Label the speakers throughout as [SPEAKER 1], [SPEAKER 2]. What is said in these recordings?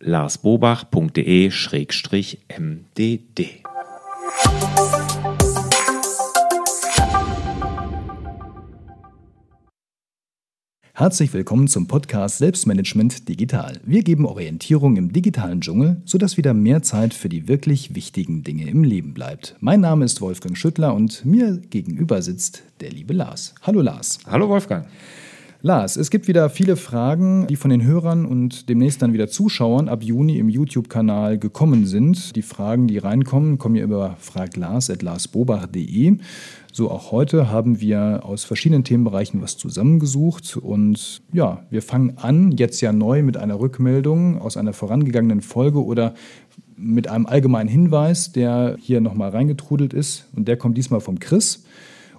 [SPEAKER 1] larsbobach.de-mdd.
[SPEAKER 2] Herzlich willkommen zum Podcast Selbstmanagement Digital. Wir geben Orientierung im digitalen Dschungel, sodass wieder mehr Zeit für die wirklich wichtigen Dinge im Leben bleibt. Mein Name ist Wolfgang Schüttler und mir gegenüber sitzt der liebe Lars. Hallo Lars.
[SPEAKER 1] Hallo Wolfgang.
[SPEAKER 2] Lars, es gibt wieder viele Fragen, die von den Hörern und demnächst dann wieder Zuschauern ab Juni im YouTube-Kanal gekommen sind. Die Fragen, die reinkommen, kommen ja über fraglars.larsbobach.de. So auch heute haben wir aus verschiedenen Themenbereichen was zusammengesucht und ja, wir fangen an jetzt ja neu mit einer Rückmeldung aus einer vorangegangenen Folge oder mit einem allgemeinen Hinweis, der hier nochmal reingetrudelt ist und der kommt diesmal vom Chris.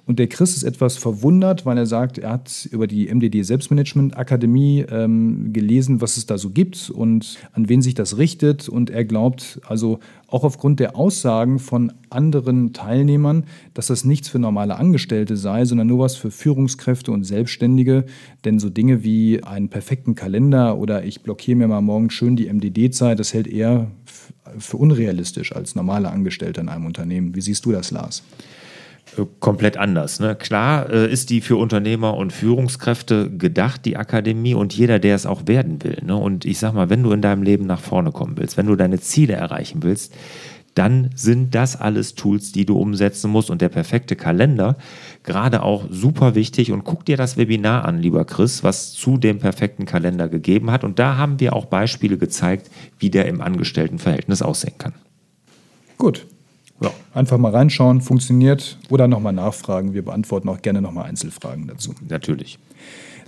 [SPEAKER 2] Und der Chris ist etwas verwundert, weil er sagt, er hat über die MDD Selbstmanagement Akademie ähm, gelesen, was es da so gibt und an wen sich das richtet. Und er glaubt also auch aufgrund der Aussagen von anderen Teilnehmern, dass das nichts für normale Angestellte sei, sondern nur was für Führungskräfte und Selbstständige. Denn so Dinge wie einen perfekten Kalender oder ich blockiere mir mal morgen schön die MDD-Zeit, das hält er für unrealistisch als normaler Angestellter in einem Unternehmen. Wie siehst du das, Lars?
[SPEAKER 1] Komplett anders. Ne? Klar äh, ist die für Unternehmer und Führungskräfte gedacht, die Akademie, und jeder, der es auch werden will. Ne? Und ich sag mal, wenn du in deinem Leben nach vorne kommen willst, wenn du deine Ziele erreichen willst, dann sind das alles Tools, die du umsetzen musst. Und der perfekte Kalender, gerade auch super wichtig. Und guck dir das Webinar an, lieber Chris, was zu dem perfekten Kalender gegeben hat. Und da haben wir auch Beispiele gezeigt, wie der im Angestelltenverhältnis aussehen kann.
[SPEAKER 2] Gut, ja, einfach mal reinschauen, funktioniert oder nochmal nachfragen. Wir beantworten auch gerne nochmal Einzelfragen dazu.
[SPEAKER 1] Natürlich.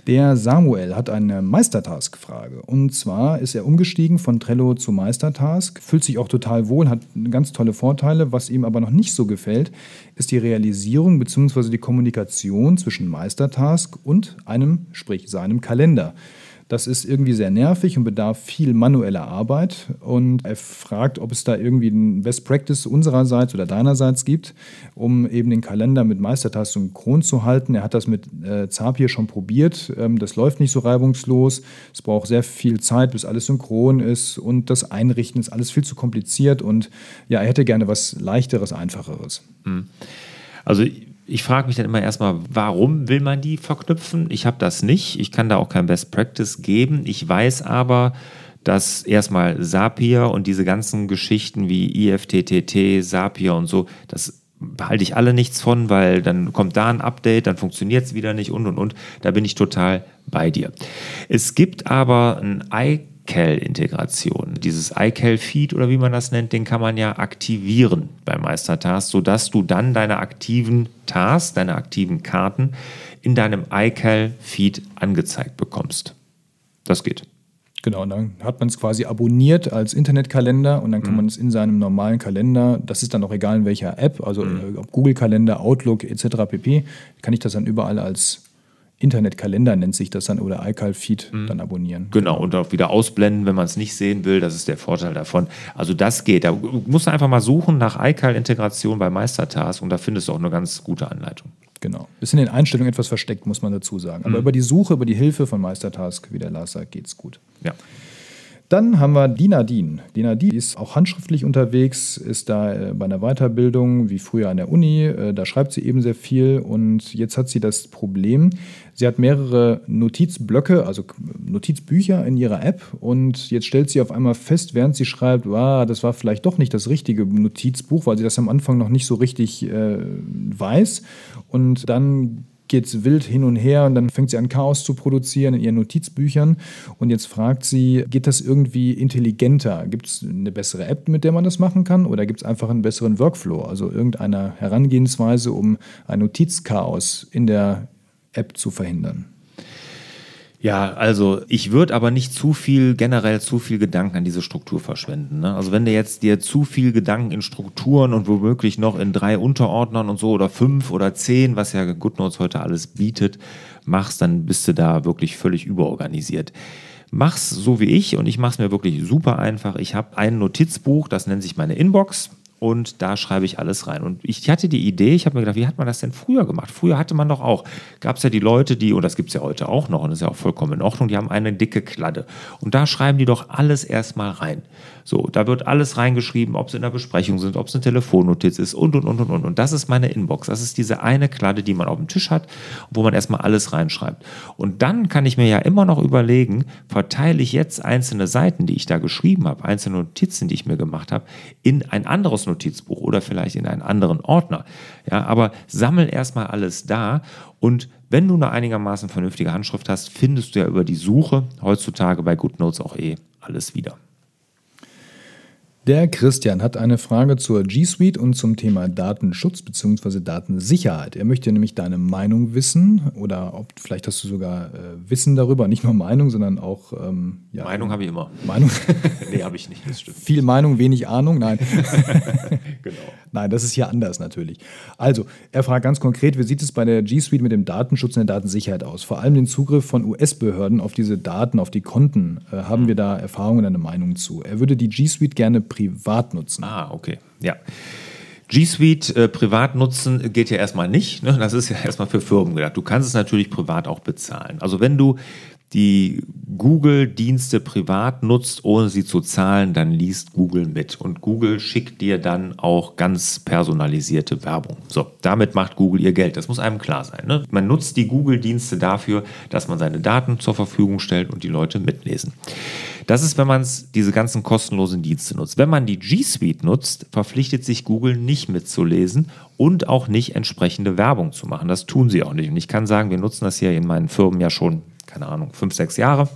[SPEAKER 2] Der Samuel hat eine Meistertask-Frage. Und zwar ist er umgestiegen von Trello zu Meistertask, fühlt sich auch total wohl, hat ganz tolle Vorteile. Was ihm aber noch nicht so gefällt, ist die Realisierung bzw. die Kommunikation zwischen Meistertask und einem, sprich seinem Kalender. Das ist irgendwie sehr nervig und bedarf viel manueller Arbeit. Und er fragt, ob es da irgendwie ein Best Practice unsererseits oder deinerseits gibt, um eben den Kalender mit Meistertask synchron zu halten. Er hat das mit äh, Zapier schon probiert. Ähm, das läuft nicht so reibungslos. Es braucht sehr viel Zeit, bis alles synchron ist. Und das Einrichten ist alles viel zu kompliziert. Und ja, er hätte gerne was Leichteres, Einfacheres.
[SPEAKER 1] Hm. Also ich frage mich dann immer erstmal, warum will man die verknüpfen? Ich habe das nicht. Ich kann da auch kein Best Practice geben. Ich weiß aber, dass erstmal Zapier und diese ganzen Geschichten wie IFTTT, Zapier und so, das behalte ich alle nichts von, weil dann kommt da ein Update, dann funktioniert es wieder nicht und und und. Da bin ich total bei dir. Es gibt aber ein iCal-Integration. Dieses iCal-Feed oder wie man das nennt, den kann man ja aktivieren bei Meistertask, sodass du dann deine aktiven Tasks, deine aktiven Karten in deinem iCal-Feed angezeigt bekommst. Das geht.
[SPEAKER 2] Genau, und dann hat man es quasi abonniert als Internetkalender und dann kann mhm. man es in seinem normalen Kalender, das ist dann auch egal in welcher App, also mhm. ob Google Kalender, Outlook etc. pp, kann ich das dann überall als Internetkalender nennt sich das dann oder iCal-Feed mhm. dann abonnieren.
[SPEAKER 1] Genau, und auch wieder ausblenden, wenn man es nicht sehen will. Das ist der Vorteil davon. Also das geht. Da musst du einfach mal suchen nach iCal-Integration bei Meistertask und da findest du auch eine ganz gute Anleitung.
[SPEAKER 2] Genau. Ist in den Einstellungen etwas versteckt, muss man dazu sagen. Aber mhm. über die Suche, über die Hilfe von Meistertask, wie der Lars sagt, geht es gut.
[SPEAKER 1] Ja.
[SPEAKER 2] Dann haben wir Dina Dien. Dina Dien ist auch handschriftlich unterwegs, ist da äh, bei einer Weiterbildung wie früher an der Uni. Äh, da schreibt sie eben sehr viel und jetzt hat sie das Problem, sie hat mehrere Notizblöcke, also Notizbücher in ihrer App und jetzt stellt sie auf einmal fest, während sie schreibt, wow, das war vielleicht doch nicht das richtige Notizbuch, weil sie das am Anfang noch nicht so richtig äh, weiß. Und dann geht es wild hin und her und dann fängt sie an Chaos zu produzieren in ihren Notizbüchern und jetzt fragt sie, geht das irgendwie intelligenter? Gibt es eine bessere App, mit der man das machen kann oder gibt es einfach einen besseren Workflow, also irgendeine Herangehensweise, um ein Notizchaos in der App zu verhindern?
[SPEAKER 1] Ja, also ich würde aber nicht zu viel, generell zu viel Gedanken an diese Struktur verschwenden. Ne? Also wenn du jetzt dir zu viel Gedanken in Strukturen und womöglich noch in drei Unterordnern und so oder fünf oder zehn, was ja GoodNotes heute alles bietet, machst, dann bist du da wirklich völlig überorganisiert. Mach's so wie ich und ich mach's mir wirklich super einfach. Ich habe ein Notizbuch, das nennt sich meine Inbox und da schreibe ich alles rein. Und ich hatte die Idee, ich habe mir gedacht, wie hat man das denn früher gemacht? Früher hatte man doch auch, gab es ja die Leute, die, und das gibt es ja heute auch noch, und das ist ja auch vollkommen in Ordnung, die haben eine dicke Kladde. Und da schreiben die doch alles erstmal rein. So, da wird alles reingeschrieben, ob es in der Besprechung sind, ob es eine Telefonnotiz ist und, und, und, und, und. Und das ist meine Inbox. Das ist diese eine Kladde, die man auf dem Tisch hat, wo man erstmal alles reinschreibt. Und dann kann ich mir ja immer noch überlegen, verteile ich jetzt einzelne Seiten, die ich da geschrieben habe, einzelne Notizen, die ich mir gemacht habe, in ein anderes Notizbuch oder vielleicht in einen anderen Ordner. Ja, aber sammel erstmal alles da und wenn du eine einigermaßen vernünftige Handschrift hast, findest du ja über die Suche heutzutage bei GoodNotes auch eh alles wieder.
[SPEAKER 2] Der Christian hat eine Frage zur G Suite und zum Thema Datenschutz bzw. Datensicherheit. Er möchte nämlich deine Meinung wissen oder ob vielleicht hast du sogar äh, Wissen darüber, nicht nur Meinung, sondern auch
[SPEAKER 1] ähm, ja, Meinung habe ich immer.
[SPEAKER 2] Meinung?
[SPEAKER 1] nee, habe ich nicht, das stimmt.
[SPEAKER 2] Viel Meinung, wenig Ahnung, nein. genau. Nein, das ist hier anders natürlich. Also, er fragt ganz konkret, wie sieht es bei der G Suite mit dem Datenschutz und der Datensicherheit aus? Vor allem den Zugriff von US-Behörden auf diese Daten, auf die Konten. Äh, haben wir da Erfahrungen und eine Meinung zu? Er würde die G Suite gerne privat nutzen.
[SPEAKER 1] Ah, okay. Ja. G Suite äh, privat nutzen geht ja erstmal nicht. Ne? Das ist ja erstmal für Firmen gedacht. Du kannst es natürlich privat auch bezahlen. Also wenn du die Google-Dienste privat nutzt, ohne sie zu zahlen, dann liest Google mit. Und Google schickt dir dann auch ganz personalisierte Werbung. So, damit macht Google ihr Geld. Das muss einem klar sein. Ne? Man nutzt die Google-Dienste dafür, dass man seine Daten zur Verfügung stellt und die Leute mitlesen. Das ist, wenn man diese ganzen kostenlosen Dienste nutzt. Wenn man die G Suite nutzt, verpflichtet sich Google nicht mitzulesen und auch nicht entsprechende Werbung zu machen. Das tun sie auch nicht. Und ich kann sagen, wir nutzen das hier in meinen Firmen ja schon keine Ahnung, fünf, sechs Jahre.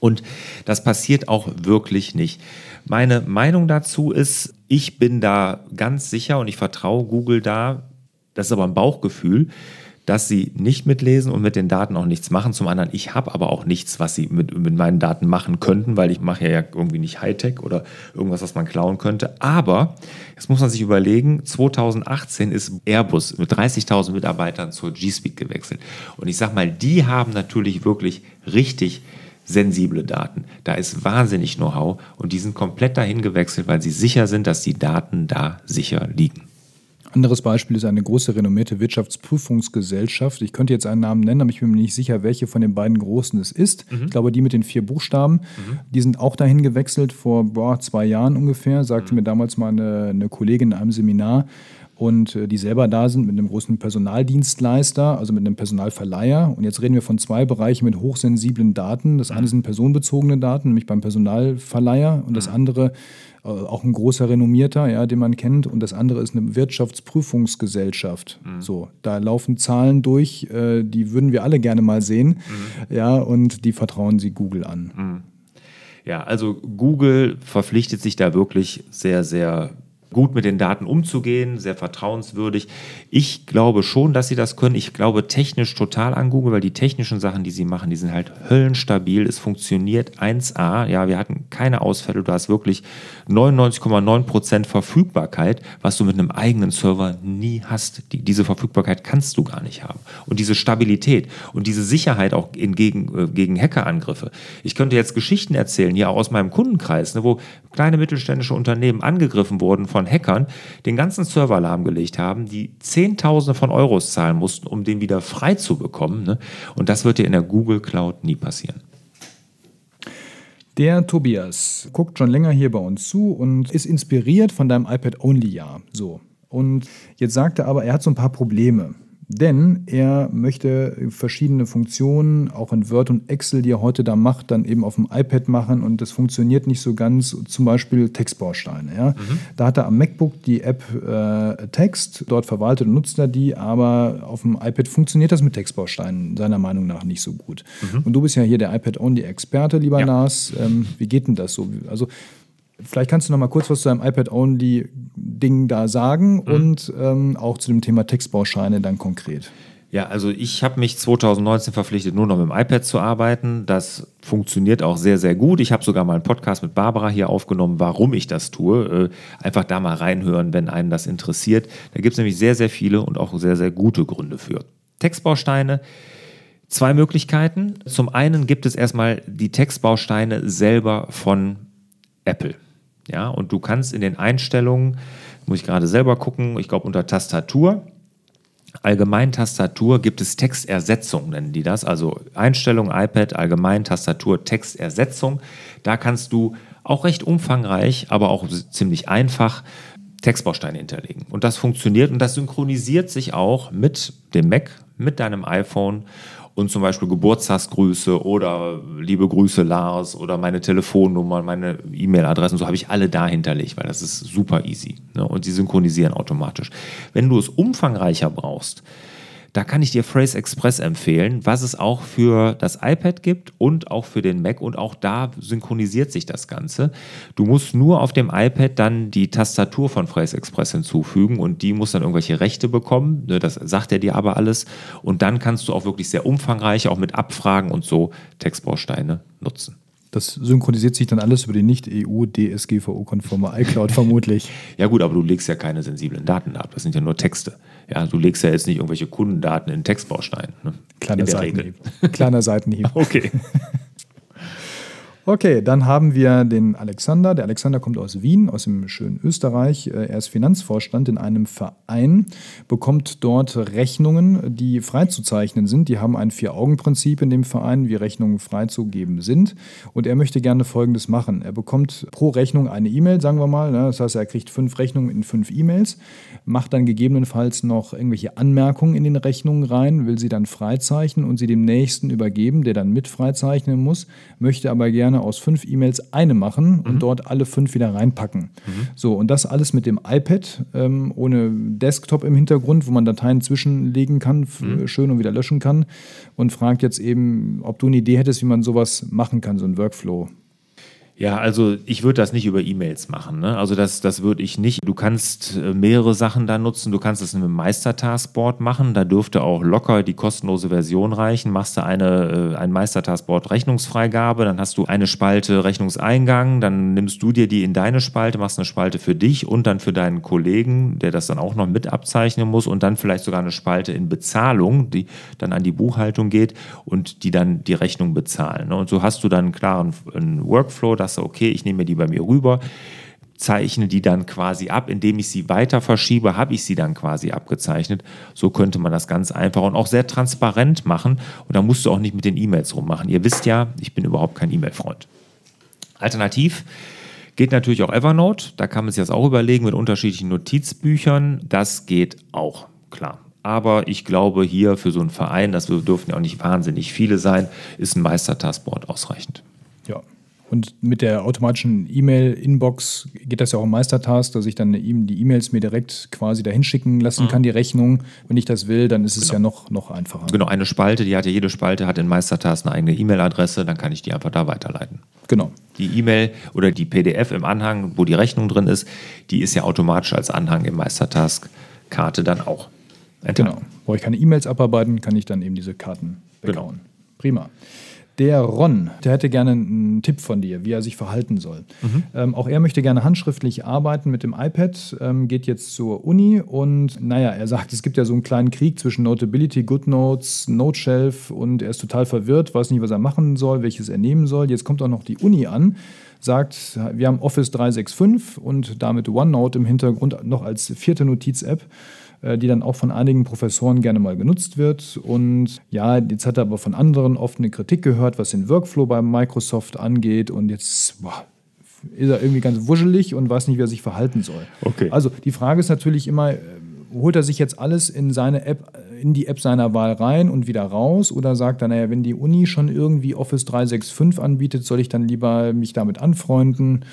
[SPEAKER 1] Und das passiert auch wirklich nicht. Meine Meinung dazu ist, ich bin da ganz sicher und ich vertraue Google da, das ist aber ein Bauchgefühl, dass sie nicht mitlesen und mit den Daten auch nichts machen. Zum anderen, ich habe aber auch nichts, was sie mit, mit meinen Daten machen könnten, weil ich mache ja irgendwie nicht Hightech oder irgendwas, was man klauen könnte. Aber jetzt muss man sich überlegen, 2018 ist Airbus mit 30.000 Mitarbeitern zur G Suite gewechselt. Und ich sage mal, die haben natürlich wirklich richtig sensible Daten. Da ist wahnsinnig Know-how und die sind komplett dahin gewechselt, weil sie sicher sind, dass die Daten da sicher liegen.
[SPEAKER 2] Anderes Beispiel ist eine große renommierte Wirtschaftsprüfungsgesellschaft. Ich könnte jetzt einen Namen nennen, aber ich bin mir nicht sicher, welche von den beiden großen es ist. Mhm. Ich glaube, die mit den vier Buchstaben, mhm. die sind auch dahin gewechselt vor boah, zwei Jahren ungefähr, sagte mhm. mir damals mal eine, eine Kollegin in einem Seminar und äh, die selber da sind mit einem großen Personaldienstleister, also mit einem Personalverleiher. Und jetzt reden wir von zwei Bereichen mit hochsensiblen Daten. Das eine mhm. sind personenbezogene Daten, nämlich beim Personalverleiher, und das mhm. andere äh, auch ein großer renommierter, ja, den man kennt. Und das andere ist eine Wirtschaftsprüfungsgesellschaft. Mhm. So, da laufen Zahlen durch, äh, die würden wir alle gerne mal sehen. Mhm. Ja, und die vertrauen sie Google an. Mhm.
[SPEAKER 1] Ja, also Google verpflichtet sich da wirklich sehr, sehr gut mit den Daten umzugehen, sehr vertrauenswürdig. Ich glaube schon, dass sie das können. Ich glaube technisch total an Google, weil die technischen Sachen, die sie machen, die sind halt höllenstabil. Es funktioniert 1A. Ja, wir hatten keine Ausfälle. Du hast wirklich 99,9% Verfügbarkeit, was du mit einem eigenen Server nie hast. Die, diese Verfügbarkeit kannst du gar nicht haben. Und diese Stabilität und diese Sicherheit auch in, gegen, äh, gegen Hackerangriffe. Ich könnte jetzt Geschichten erzählen, hier aus meinem Kundenkreis, ne, wo kleine mittelständische Unternehmen angegriffen wurden von Hackern, den ganzen Server lahmgelegt haben, die Zehntausende von Euros zahlen mussten, um den wieder frei zu bekommen. Ne? Und das wird dir in der Google Cloud nie passieren.
[SPEAKER 2] Der Tobias guckt schon länger hier bei uns zu und ist inspiriert von deinem iPad-Only-Jahr. So. Und jetzt sagt er aber, er hat so ein paar Probleme. Denn er möchte verschiedene Funktionen, auch in Word und Excel, die er heute da macht, dann eben auf dem iPad machen und das funktioniert nicht so ganz, zum Beispiel Textbausteine. Ja? Mhm. Da hat er am MacBook die App äh, Text, dort verwaltet und nutzt er die, aber auf dem iPad funktioniert das mit Textbausteinen seiner Meinung nach nicht so gut. Mhm. Und du bist ja hier der iPad-Only-Experte, lieber ja. Lars. Ähm, wie geht denn das so? Also Vielleicht kannst du noch mal kurz was zu deinem iPad-Only-Ding da sagen mhm. und ähm, auch zu dem Thema Textbauscheine dann konkret.
[SPEAKER 1] Ja, also ich habe mich 2019 verpflichtet, nur noch mit dem iPad zu arbeiten. Das funktioniert auch sehr, sehr gut. Ich habe sogar mal einen Podcast mit Barbara hier aufgenommen, warum ich das tue. Äh, einfach da mal reinhören, wenn einen das interessiert. Da gibt es nämlich sehr, sehr viele und auch sehr, sehr gute Gründe für. Textbausteine. Zwei Möglichkeiten. Zum einen gibt es erstmal die Textbausteine selber von Apple. Ja, und du kannst in den Einstellungen, muss ich gerade selber gucken, ich glaube unter Tastatur, Allgemein-Tastatur gibt es Textersetzung, nennen die das. Also Einstellung, iPad, Allgemein-Tastatur, Textersetzung. Da kannst du auch recht umfangreich, aber auch ziemlich einfach Textbausteine hinterlegen. Und das funktioniert und das synchronisiert sich auch mit dem Mac, mit deinem iPhone und zum Beispiel Geburtstagsgrüße oder liebe Grüße Lars oder meine Telefonnummer, meine E-Mail-Adressen, so habe ich alle da hinterlegt, weil das ist super easy. Ne? Und die synchronisieren automatisch. Wenn du es umfangreicher brauchst, da kann ich dir Phrase Express empfehlen, was es auch für das iPad gibt und auch für den Mac und auch da synchronisiert sich das Ganze. Du musst nur auf dem iPad dann die Tastatur von Phrase Express hinzufügen und die muss dann irgendwelche Rechte bekommen. Ne, das sagt er dir aber alles. Und dann kannst du auch wirklich sehr umfangreich, auch mit Abfragen und so Textbausteine nutzen.
[SPEAKER 2] Das synchronisiert sich dann alles über die nicht EU-DSGVO-konforme iCloud vermutlich.
[SPEAKER 1] Ja gut, aber du legst ja keine sensiblen Daten ab. Das sind ja nur Texte. Ja, du legst ja jetzt nicht irgendwelche Kundendaten in Textbaustein. Ne?
[SPEAKER 2] Kleiner Seitenhieb. Kleiner Seitenhieb.
[SPEAKER 1] okay.
[SPEAKER 2] Okay, dann haben wir den Alexander. Der Alexander kommt aus Wien, aus dem schönen Österreich. Äh, er ist Finanzvorstand in einem Verein, bekommt dort Rechnungen, die freizuzeichnen sind. Die haben ein Vier-Augen-Prinzip in dem Verein, wie Rechnungen freizugeben sind. Und er möchte gerne Folgendes machen. Er bekommt pro Rechnung eine E-Mail, sagen wir mal. Ne? Das heißt, er kriegt fünf Rechnungen in fünf E-Mails, macht dann gegebenenfalls noch irgendwelche Anmerkungen in den Rechnungen rein, will sie dann freizeichnen und sie dem Nächsten übergeben, der dann mit freizeichnen muss, möchte aber gerne gerne aus fünf E-Mails eine machen und mhm. dort alle fünf wieder reinpacken. Mhm. So, und das alles mit dem iPad, ähm, ohne Desktop im Hintergrund, wo man Dateien zwischenlegen kann, mhm. schön und wieder löschen kann. Und fragt jetzt eben, ob du eine Idee hättest, wie man sowas machen kann, so ein Workflow.
[SPEAKER 1] Ja, also ich würde das nicht über E-Mails machen. Ne? Also das, das würde ich nicht. Du kannst äh, mehrere Sachen da nutzen. Du kannst es mit einem Meistertaskboard machen. Da dürfte auch locker die kostenlose Version reichen. Machst du eine, äh, ein Meistertaskboard Rechnungsfreigabe, dann hast du eine Spalte Rechnungseingang, dann nimmst du dir die in deine Spalte, machst eine Spalte für dich und dann für deinen Kollegen, der das dann auch noch mit abzeichnen muss und dann vielleicht sogar eine Spalte in Bezahlung, die dann an die Buchhaltung geht und die dann die Rechnung bezahlen. Ne? Und so hast du dann einen klaren Workflow, du, okay, ich nehme die bei mir rüber, zeichne die dann quasi ab, indem ich sie weiter verschiebe, habe ich sie dann quasi abgezeichnet. So könnte man das ganz einfach und auch sehr transparent machen und da musst du auch nicht mit den E-Mails rummachen. Ihr wisst ja, ich bin überhaupt kein E-Mail-Freund. Alternativ geht natürlich auch Evernote, da kann man sich das auch überlegen mit unterschiedlichen Notizbüchern, das geht auch, klar. Aber ich glaube, hier für so einen Verein, das dürfen ja auch nicht wahnsinnig viele sein, ist ein Meistertaskboard ausreichend.
[SPEAKER 2] Ja, und mit der automatischen E-Mail-Inbox geht das ja auch im Meistertask, dass ich dann die E-Mails mir direkt quasi dahin schicken lassen mhm. kann, die Rechnung. Wenn ich das will, dann ist es genau. ja noch, noch einfacher.
[SPEAKER 1] Genau, eine Spalte, die hat ja jede Spalte, hat in Meistertask eine eigene E-Mail-Adresse, dann kann ich die einfach da weiterleiten.
[SPEAKER 2] Genau.
[SPEAKER 1] Die E-Mail oder die PDF im Anhang, wo die Rechnung drin ist, die ist ja automatisch als Anhang im Meistertask-Karte dann auch.
[SPEAKER 2] Enthalten. Genau. Brauche ich keine E-Mails abarbeiten, kann ich dann eben diese Karten bekommen. Genau. Prima. Der Ron, der hätte gerne einen Tipp von dir, wie er sich verhalten soll. Mhm. Ähm, auch er möchte gerne handschriftlich arbeiten mit dem iPad, ähm, geht jetzt zur Uni und naja, er sagt, es gibt ja so einen kleinen Krieg zwischen Notability, GoodNotes, NoteShelf und er ist total verwirrt, weiß nicht, was er machen soll, welches er nehmen soll. Jetzt kommt auch noch die Uni an, sagt, wir haben Office 365 und damit OneNote im Hintergrund noch als vierte Notiz-App. Äh, die dann auch von einigen Professoren gerne mal genutzt wird. Und ja, jetzt hat er aber von anderen oft eine Kritik gehört, was den Workflow bei Microsoft angeht. Und jetzt boah, ist er irgendwie ganz wuschelig und weiß nicht, wie er sich verhalten soll.
[SPEAKER 1] Okay.
[SPEAKER 2] Also die Frage ist natürlich immer, äh, holt er sich jetzt alles in seine App, in die App seiner Wahl rein und wieder raus? Oder sagt er, naja, wenn die Uni schon irgendwie Office 365 anbietet, soll ich dann lieber mich damit anfreunden?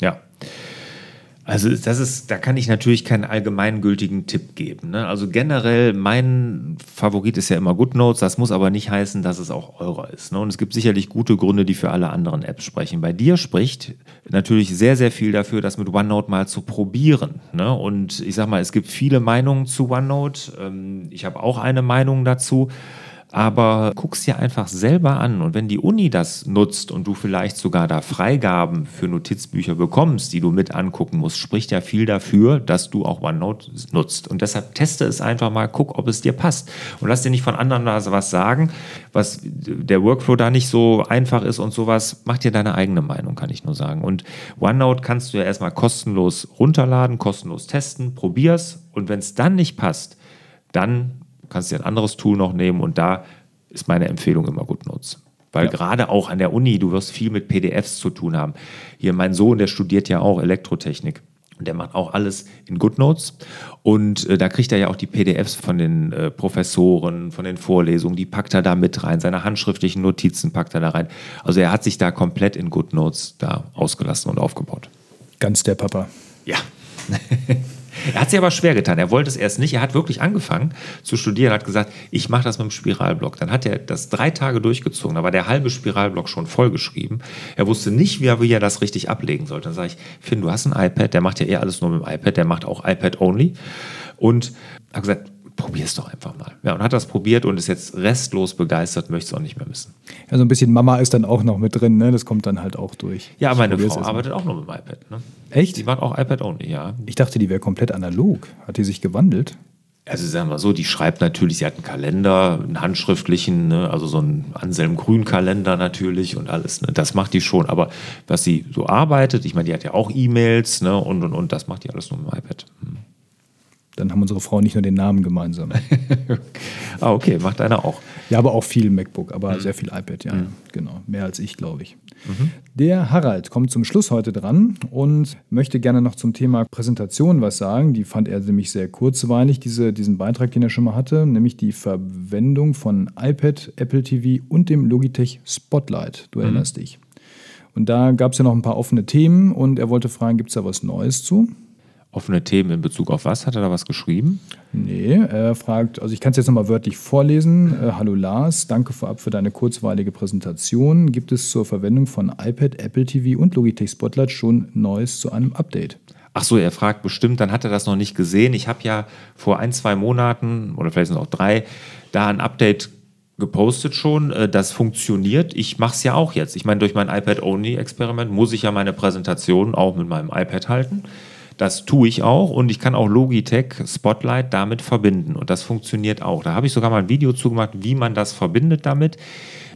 [SPEAKER 1] Ja. Also das ist, da kann ich natürlich keinen allgemeingültigen Tipp geben. Ne? Also generell, mein Favorit ist ja immer GoodNotes. Das muss aber nicht heißen, dass es auch eurer ist. Ne? Und es gibt sicherlich gute Gründe, die für alle anderen Apps sprechen. Bei dir spricht natürlich sehr, sehr viel dafür, das mit OneNote mal zu probieren. Ne? Und ich sag mal, es gibt viele Meinungen zu OneNote. Ähm, ich habe auch eine Meinung dazu aber guck's dir einfach selber an. Und wenn die Uni das nutzt und du vielleicht sogar da Freigaben für Notizbücher bekommst, die du mit angucken musst, spricht ja viel dafür, dass du auch OneNote nutzt. Und deshalb teste es einfach mal, guck, ob es dir passt. Und lass dir nicht von anderen was sagen, was der Workflow da nicht so einfach ist und sowas. Mach dir deine eigene Meinung, kann ich nur sagen. Und OneNote kannst du ja erstmal kostenlos runterladen, kostenlos testen, probier's. Und wenn es dann nicht passt, dann kannst dir ein anderes Tool noch nehmen und da ist meine Empfehlung immer GoodNotes. Weil ja. gerade auch an der Uni, du wirst viel mit PDFs zu tun haben. Hier mein Sohn, der studiert ja auch Elektrotechnik. Und der macht auch alles in GoodNotes. Und äh, da kriegt er ja auch die PDFs von den äh, Professoren, von den Vorlesungen, die packt er da mit rein. Seine handschriftlichen Notizen packt er da rein. Also er hat sich da komplett in GoodNotes da ausgelassen und aufgebaut.
[SPEAKER 2] Ganz der Papa.
[SPEAKER 1] Ja. Er hat sich aber schwer getan. Er wollte es erst nicht. Er hat wirklich angefangen zu studieren, hat gesagt, ich mache das mit dem Spiralblock. Dann hat er das drei Tage durchgezogen. Da war der halbe Spiralblock schon vollgeschrieben. Er wusste nicht, wie er, wie er das richtig ablegen sollte. Dann sage ich, Finn, du hast ein iPad. Der macht ja eher alles nur mit dem iPad. Der macht auch iPad-only. Und hat gesagt, probier es doch einfach mal. Ja, und hat das probiert und ist jetzt restlos begeistert, möchte es auch nicht mehr missen.
[SPEAKER 2] Ja, so ein bisschen Mama ist dann auch noch mit drin, ne? Das kommt dann halt auch durch.
[SPEAKER 1] Ja, meine Frau arbeitet auch noch mit dem iPad. Ne?
[SPEAKER 2] Echt?
[SPEAKER 1] Die macht auch iPad-only, ja.
[SPEAKER 2] Ich dachte, die wäre komplett analog. Hat die sich gewandelt?
[SPEAKER 1] Also sagen wir so, die schreibt natürlich, sie hat einen Kalender, einen handschriftlichen, ne, also so einen Anselm Grün-Kalender natürlich und alles. Ne, das macht die schon. Aber was sie so arbeitet, ich meine, die hat ja auch E-Mails ne, und, und, und, das macht die alles nur mit dem iPad.
[SPEAKER 2] Dann haben unsere Frauen nicht nur den Namen gemeinsam.
[SPEAKER 1] ah, okay, macht einer auch.
[SPEAKER 2] Ja, aber auch viel MacBook, aber mhm. sehr viel iPad, ja. Mhm. Genau, mehr als ich, glaube ich. Mhm. Der Harald kommt zum Schluss heute dran und möchte gerne noch zum Thema Präsentation was sagen. Die fand er nämlich sehr kurzweilig, diese, diesen Beitrag, den er schon mal hatte, nämlich die Verwendung von iPad, Apple TV und dem Logitech Spotlight. Du mhm. erinnerst dich. Und da gab es ja noch ein paar offene Themen und er wollte fragen, gibt es da was Neues zu?
[SPEAKER 1] Offene Themen in Bezug auf was? Hat er da was geschrieben?
[SPEAKER 2] Nee, er fragt, also ich kann es jetzt nochmal wörtlich vorlesen. Äh, Hallo Lars, danke vorab für deine kurzweilige Präsentation. Gibt es zur Verwendung von iPad, Apple TV und Logitech Spotlight schon Neues zu einem Update?
[SPEAKER 1] Ach so, er fragt bestimmt, dann hat er das noch nicht gesehen. Ich habe ja vor ein, zwei Monaten oder vielleicht sind es auch drei, da ein Update gepostet schon, äh, das funktioniert. Ich mache es ja auch jetzt. Ich meine, durch mein iPad-Only-Experiment muss ich ja meine Präsentation auch mit meinem iPad halten. Das tue ich auch und ich kann auch Logitech Spotlight damit verbinden und das funktioniert auch. Da habe ich sogar mal ein Video zugemacht, wie man das verbindet damit.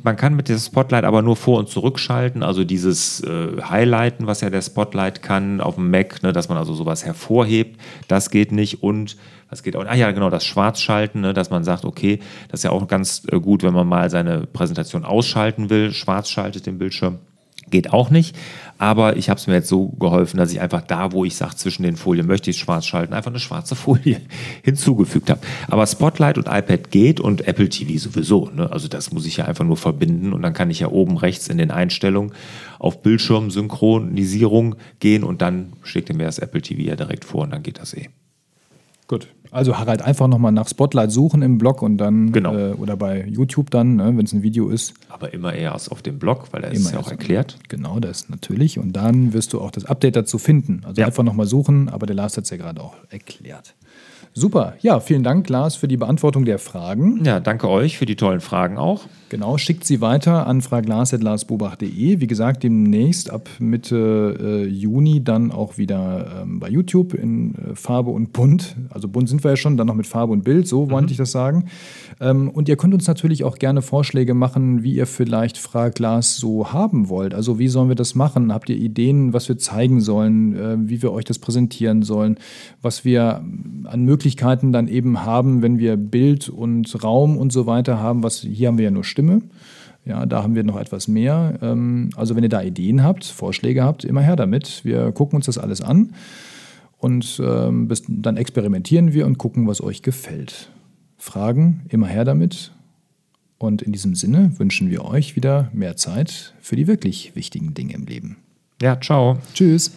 [SPEAKER 1] Man kann mit dem Spotlight aber nur vor- und zurückschalten, also dieses äh, Highlighten, was ja der Spotlight kann auf dem Mac, ne, dass man also sowas hervorhebt, das geht nicht und was geht auch, ah ja, genau, das Schwarzschalten, ne, dass man sagt, okay, das ist ja auch ganz äh, gut, wenn man mal seine Präsentation ausschalten will, schwarz schaltet den Bildschirm. Geht auch nicht. Aber ich habe es mir jetzt so geholfen, dass ich einfach da, wo ich sage, zwischen den Folien möchte ich schwarz schalten, einfach eine schwarze Folie hinzugefügt habe. Aber Spotlight und iPad geht und Apple TV sowieso. Ne? Also das muss ich ja einfach nur verbinden und dann kann ich ja oben rechts in den Einstellungen auf Bildschirmsynchronisierung gehen und dann schlägt er mir das Apple TV ja direkt vor und dann geht das eh.
[SPEAKER 2] Gut. Also Harald, einfach nochmal nach Spotlight suchen im Blog und dann
[SPEAKER 1] genau.
[SPEAKER 2] äh, oder bei YouTube dann, ne, wenn es ein Video ist.
[SPEAKER 1] Aber immer erst auf dem Blog, weil er ist ja auch erklärt.
[SPEAKER 2] Genau, das natürlich. Und dann wirst du auch das Update dazu finden. Also ja. einfach nochmal suchen, aber der Lars hat es ja gerade auch erklärt. Super. Ja, vielen Dank, Lars, für die Beantwortung der Fragen.
[SPEAKER 1] Ja, danke euch für die tollen Fragen auch.
[SPEAKER 2] Genau, schickt sie weiter an fraglas.larsbobach.de. Wie gesagt, demnächst ab Mitte äh, Juni dann auch wieder ähm, bei YouTube in äh, Farbe und Bunt. Also bunt sind wir ja schon, dann noch mit Farbe und Bild, so mhm. wollte ich das sagen. Ähm, und ihr könnt uns natürlich auch gerne Vorschläge machen, wie ihr vielleicht Fraglas so haben wollt. Also wie sollen wir das machen? Habt ihr Ideen, was wir zeigen sollen, äh, wie wir euch das präsentieren sollen, was wir an Möglichkeiten dann eben haben, wenn wir Bild und Raum und so weiter haben. Was, hier haben wir ja nur Stimme. Ja, da haben wir noch etwas mehr. Ähm, also wenn ihr da Ideen habt, Vorschläge habt, immer her damit. Wir gucken uns das alles an und ähm, dann experimentieren wir und gucken, was euch gefällt. Fragen, immer her damit. Und in diesem Sinne wünschen wir euch wieder mehr Zeit für die wirklich wichtigen Dinge im Leben.
[SPEAKER 1] Ja, ciao.
[SPEAKER 2] Tschüss.